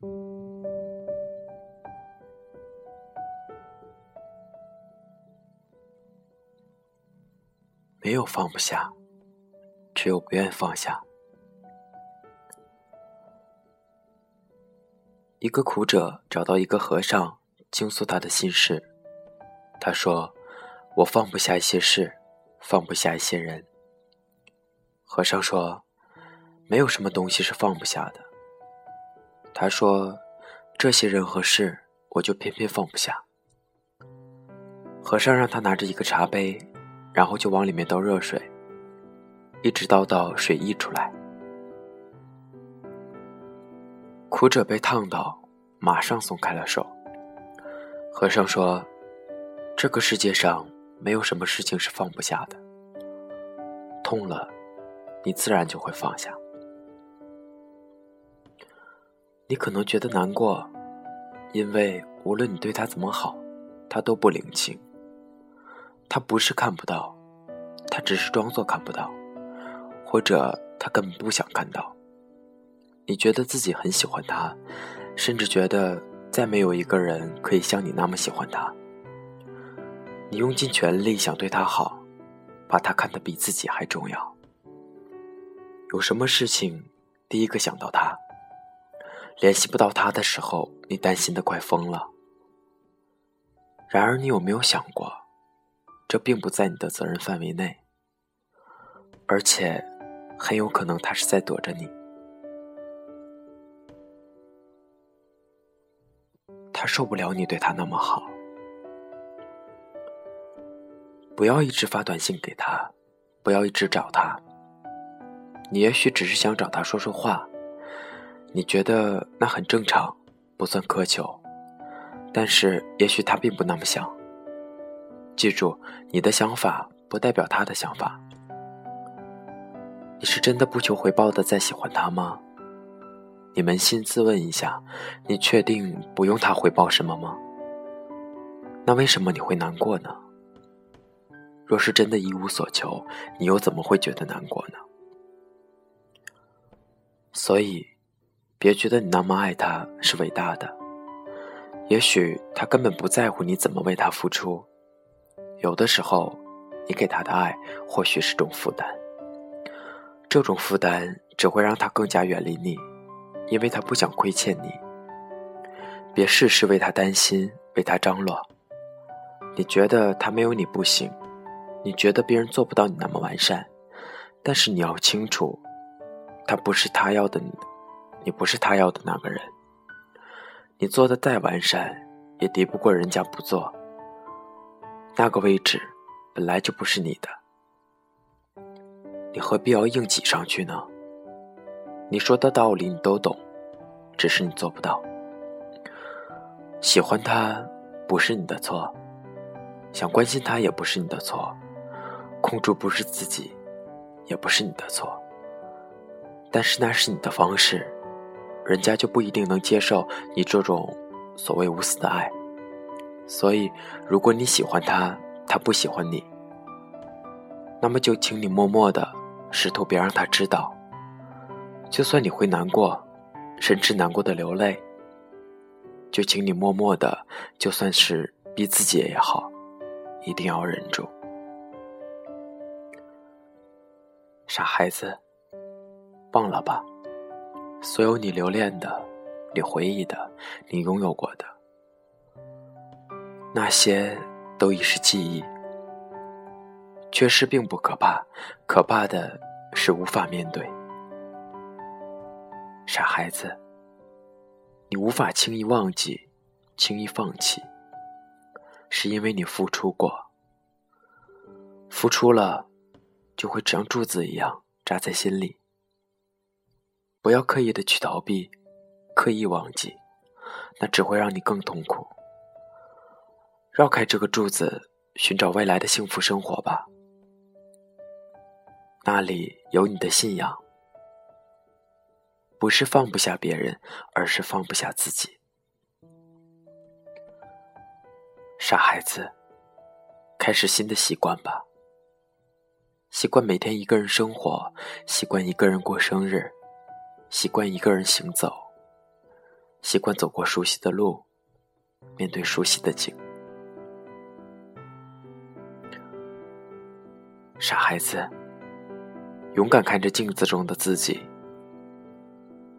没有放不下，只有不愿放下。一个苦者找到一个和尚倾诉他的心事，他说：“我放不下一些事，放不下一些人。”和尚说：“没有什么东西是放不下的。”他说：“这些人和事，我就偏偏放不下。”和尚让他拿着一个茶杯。然后就往里面倒热水，一直倒到水溢出来。苦者被烫到，马上松开了手。和尚说：“这个世界上没有什么事情是放不下的。痛了，你自然就会放下。你可能觉得难过，因为无论你对他怎么好，他都不领情。”他不是看不到，他只是装作看不到，或者他根本不想看到。你觉得自己很喜欢他，甚至觉得再没有一个人可以像你那么喜欢他。你用尽全力想对他好，把他看得比自己还重要。有什么事情，第一个想到他。联系不到他的时候，你担心的快疯了。然而，你有没有想过？这并不在你的责任范围内，而且很有可能他是在躲着你。他受不了你对他那么好，不要一直发短信给他，不要一直找他。你也许只是想找他说说话，你觉得那很正常，不算苛求，但是也许他并不那么想。记住，你的想法不代表他的想法。你是真的不求回报的在喜欢他吗？你扪心自问一下，你确定不用他回报什么吗？那为什么你会难过呢？若是真的一无所求，你又怎么会觉得难过呢？所以，别觉得你那么爱他是伟大的。也许他根本不在乎你怎么为他付出。有的时候，你给他的爱或许是种负担，这种负担只会让他更加远离你，因为他不想亏欠你。别事事为他担心，为他张罗。你觉得他没有你不行，你觉得别人做不到你那么完善，但是你要清楚，他不是他要的你，你不是他要的那个人。你做的再完善，也敌不过人家不做。那个位置本来就不是你的，你何必要硬挤上去呢？你说的道理你都懂，只是你做不到。喜欢他不是你的错，想关心他也不是你的错，控制不是自己，也不是你的错。但是那是你的方式，人家就不一定能接受你这种所谓无私的爱。所以，如果你喜欢他，他不喜欢你，那么就请你默默的，试图别让他知道。就算你会难过，甚至难过的流泪，就请你默默的，就算是逼自己也好，一定要忍住。傻孩子，忘了吧，所有你留恋的，你回忆的，你拥有过的。那些都已是记忆，缺失并不可怕，可怕的是无法面对。傻孩子，你无法轻易忘记，轻易放弃，是因为你付出过，付出了，就会像柱子一样扎在心里。不要刻意的去逃避，刻意忘记，那只会让你更痛苦。绕开这个柱子，寻找未来的幸福生活吧。那里有你的信仰，不是放不下别人，而是放不下自己。傻孩子，开始新的习惯吧。习惯每天一个人生活，习惯一个人过生日，习惯一个人行走，习惯走过熟悉的路，面对熟悉的景。傻孩子，勇敢看着镜子中的自己，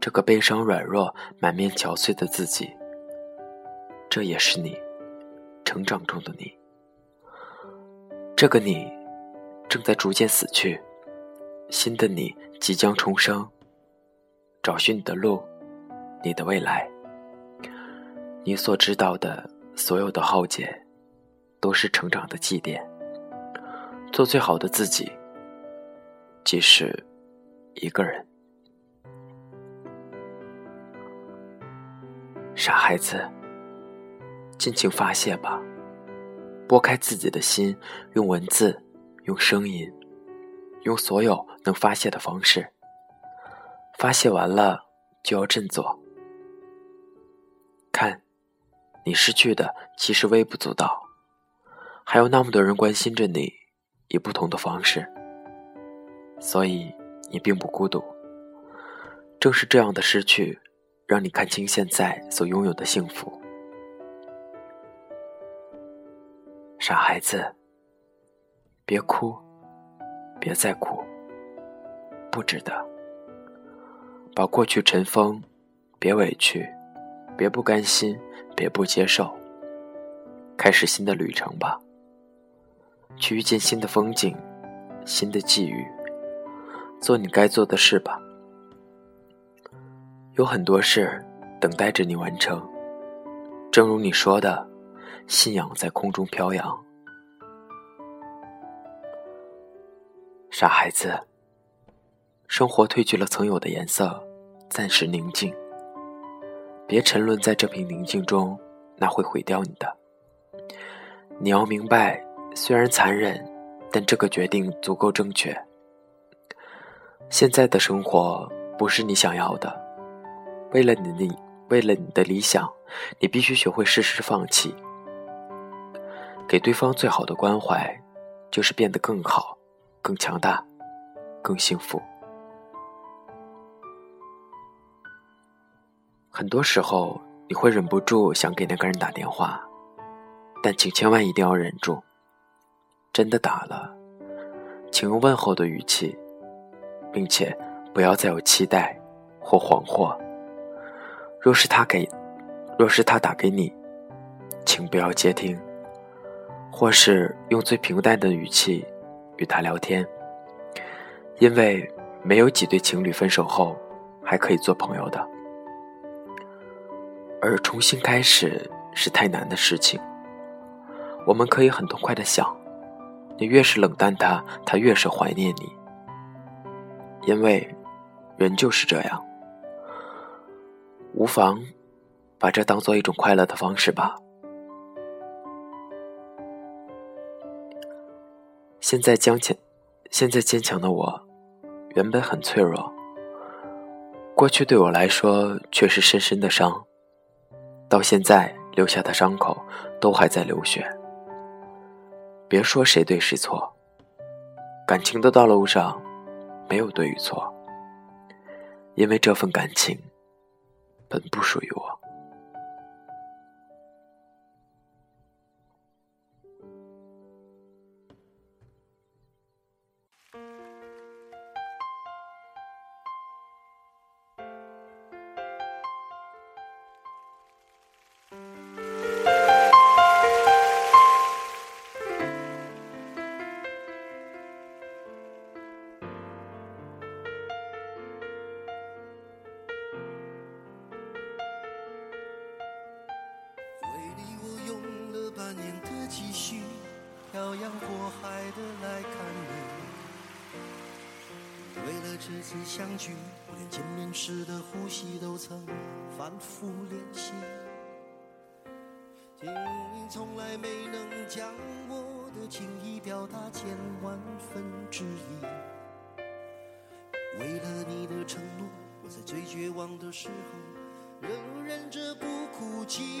这个悲伤、软弱、满面憔悴的自己，这也是你，成长中的你。这个你，正在逐渐死去，新的你即将重生。找寻你的路，你的未来。你所知道的所有的浩劫，都是成长的祭奠。做最好的自己，即使一个人。傻孩子，尽情发泄吧，拨开自己的心，用文字，用声音，用所有能发泄的方式。发泄完了，就要振作。看，你失去的其实微不足道，还有那么多人关心着你。以不同的方式，所以你并不孤独。正是这样的失去，让你看清现在所拥有的幸福。傻孩子，别哭，别再哭，不值得。把过去尘封，别委屈，别不甘心，别不接受，开始新的旅程吧。去遇见新的风景，新的际遇，做你该做的事吧。有很多事等待着你完成，正如你说的，信仰在空中飘扬。傻孩子，生活褪去了曾有的颜色，暂时宁静。别沉沦在这片宁静中，那会毁掉你的。你要明白。虽然残忍，但这个决定足够正确。现在的生活不是你想要的，为了你的为了你的理想，你必须学会适时放弃。给对方最好的关怀，就是变得更好、更强大、更幸福。很多时候，你会忍不住想给那个人打电话，但请千万一定要忍住。真的打了，请用问候的语气，并且不要再有期待或惶惑。若是他给，若是他打给你，请不要接听，或是用最平淡的语气与他聊天，因为没有几对情侣分手后还可以做朋友的，而重新开始是太难的事情。我们可以很痛快的想。你越是冷淡他，他越是怀念你。因为，人就是这样。无妨，把这当做一种快乐的方式吧。现在坚强，现在坚强的我，原本很脆弱。过去对我来说却是深深的伤，到现在留下的伤口都还在流血。别说谁对谁错，感情的道路上没有对与错，因为这份感情本不属于我。多年的积蓄漂洋过海的来看你，为了这次相聚，我连见面时的呼吸都曾反复练习。你从来没能将我的情意表达千万分之一。为了你的承诺，我在最绝望的时候，仍忍着不哭泣。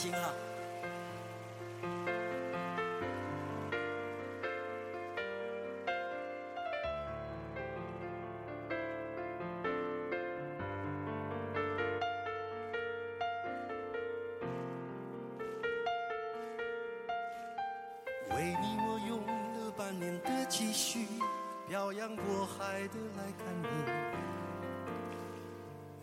行啊。为你我用了半年的积蓄，漂洋过海的来看你。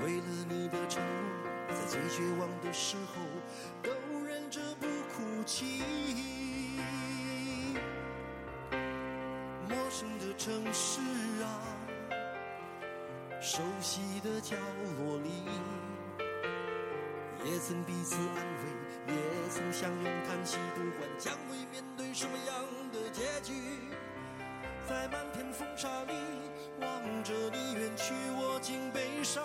为了你的承诺，在最绝望的时候都忍着不哭泣。陌生的城市啊，熟悉的角落里，也曾彼此安慰，也曾相拥叹息，不管将会面对什么样的结局，在漫天风沙里望着你远去，我竟悲伤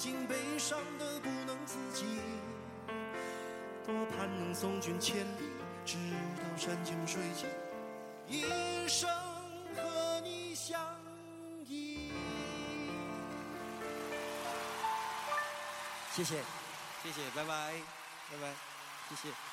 竟悲伤的不能自己。多盼能送君千里，直到山穷水尽，一生和你相依。谢谢，谢谢，拜拜，拜拜，谢谢。